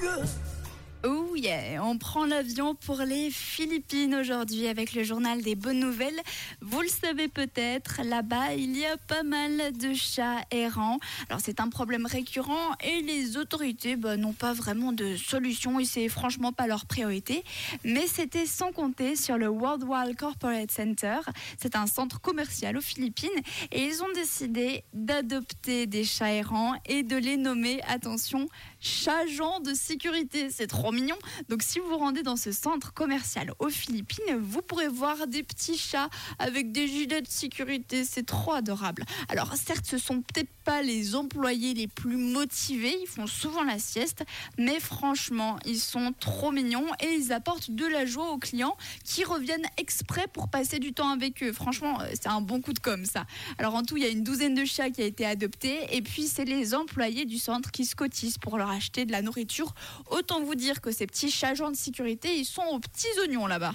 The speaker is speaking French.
Good. Oh yeah, on prend l'avion pour les Philippines aujourd'hui avec le journal des bonnes nouvelles. Vous le savez peut-être, là-bas il y a pas mal de chats errants. Alors c'est un problème récurrent et les autorités bah, n'ont pas vraiment de solution et c'est franchement pas leur priorité. Mais c'était sans compter sur le World Corporate Center. C'est un centre commercial aux Philippines et ils ont décidé d'adopter des chats errants et de les nommer, attention, chats de sécurité. C'est trop mignon. Donc si vous vous rendez dans ce centre commercial aux Philippines, vous pourrez voir des petits chats avec des gilets de sécurité. C'est trop adorable. Alors certes, ce sont peut-être pas les employés les plus motivés, ils font souvent la sieste, mais franchement, ils sont trop mignons et ils apportent de la joie aux clients qui reviennent exprès pour passer du temps avec eux. Franchement, euh, c'est un bon coup de com ça. Alors en tout, il y a une douzaine de chats qui a été adoptés et puis c'est les employés du centre qui se cotisent pour leur acheter de la nourriture. Autant vous dire que ces petits chats de sécurité, ils sont aux petits oignons là-bas.